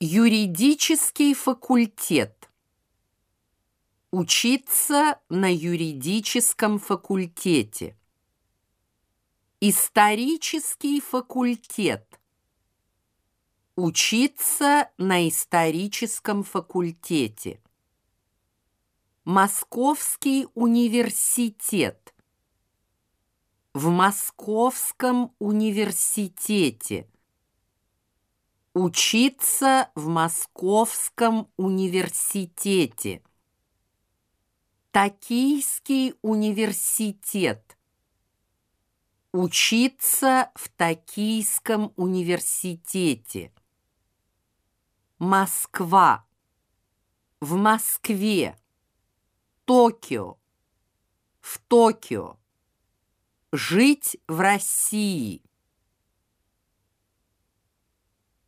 Юридический факультет. Учиться на юридическом факультете. Исторический факультет. Учиться на историческом факультете. Московский университет. В Московском университете. Учиться в Московском университете. Токийский университет. Учиться в Токийском университете. Москва. В Москве. Токио. В Токио. Жить в России.